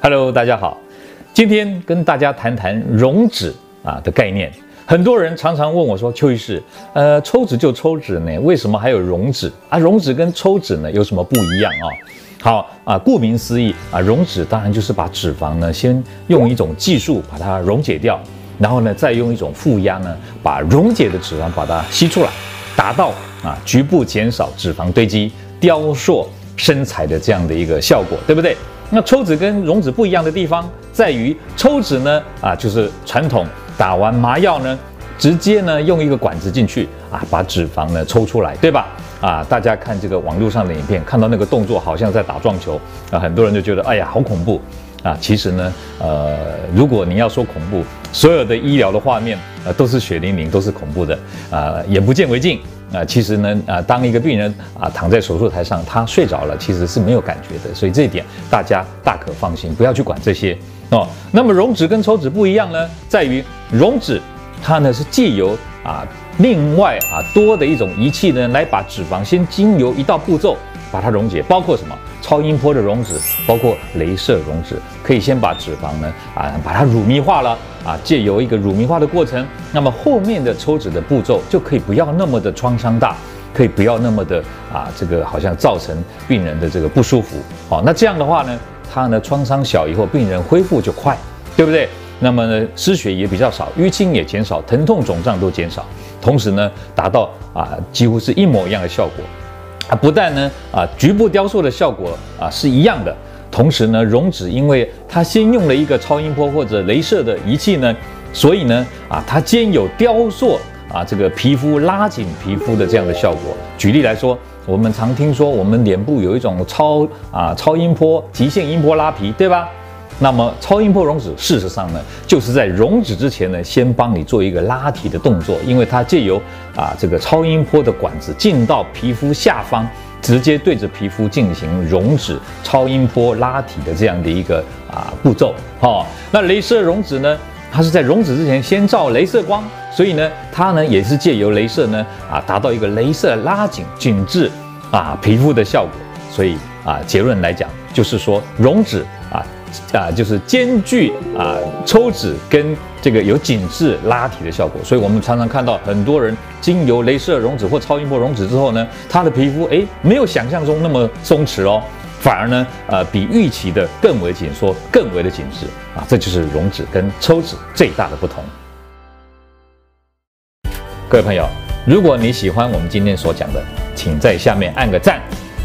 Hello，大家好，今天跟大家谈谈溶脂啊的概念。很多人常常问我说：“邱医师，呃，抽脂就抽脂呢，为什么还有溶脂啊？溶脂跟抽脂呢有什么不一样啊？”好啊，顾名思义啊，溶脂当然就是把脂肪呢先用一种技术把它溶解掉，然后呢再用一种负压呢把溶解的脂肪把它吸出来，达到啊局部减少脂肪堆积、雕塑身材的这样的一个效果，对不对？那抽脂跟溶脂不一样的地方在于，抽脂呢，啊，就是传统打完麻药呢，直接呢用一个管子进去啊，把脂肪呢抽出来，对吧？啊，大家看这个网络上的影片，看到那个动作好像在打撞球啊，很多人就觉得哎呀好恐怖啊。其实呢，呃，如果你要说恐怖，所有的医疗的画面啊都是血淋淋，都是恐怖的啊，眼不见为净。啊，其实呢，啊，当一个病人啊躺在手术台上，他睡着了，其实是没有感觉的，所以这一点大家大可放心，不要去管这些哦。那么溶脂跟抽脂不一样呢，在于溶脂它呢是借由啊另外啊多的一种仪器呢来把脂肪先经由一道步骤把它溶解，包括什么？超音波的溶脂，包括镭射溶脂，可以先把脂肪呢啊把它乳糜化了啊，借由一个乳糜化的过程，那么后面的抽脂的步骤就可以不要那么的创伤大，可以不要那么的啊这个好像造成病人的这个不舒服。好，那这样的话呢，它呢创伤小以后，病人恢复就快，对不对？那么呢失血也比较少，淤青也减少，疼痛肿胀都减少，同时呢达到啊几乎是一模一样的效果。它，不但呢，啊，局部雕塑的效果啊是一样的，同时呢，溶脂因为它先用了一个超音波或者镭射的仪器呢，所以呢，啊，它兼有雕塑啊这个皮肤拉紧皮肤的这样的效果。举例来说，我们常听说我们脸部有一种超啊超音波极限音波拉皮，对吧？那么超音波溶脂，事实上呢，就是在溶脂之前呢，先帮你做一个拉提的动作，因为它借由啊这个超音波的管子进到皮肤下方，直接对着皮肤进行溶脂、超音波拉提的这样的一个啊步骤。好、哦，那镭射溶脂呢，它是在溶脂之前先照镭射光，所以呢，它呢也是借由镭射呢啊达到一个镭射拉紧紧致啊皮肤的效果。所以啊结论来讲，就是说溶脂啊。就是兼具啊抽脂跟这个有紧致拉提的效果，所以我们常常看到很多人经由镭射溶脂或超音波溶脂之后呢，他的皮肤诶没有想象中那么松弛哦，反而呢呃比预期的更为紧缩，更为的紧致啊，这就是溶脂跟抽脂最大的不同。各位朋友，如果你喜欢我们今天所讲的，请在下面按个赞。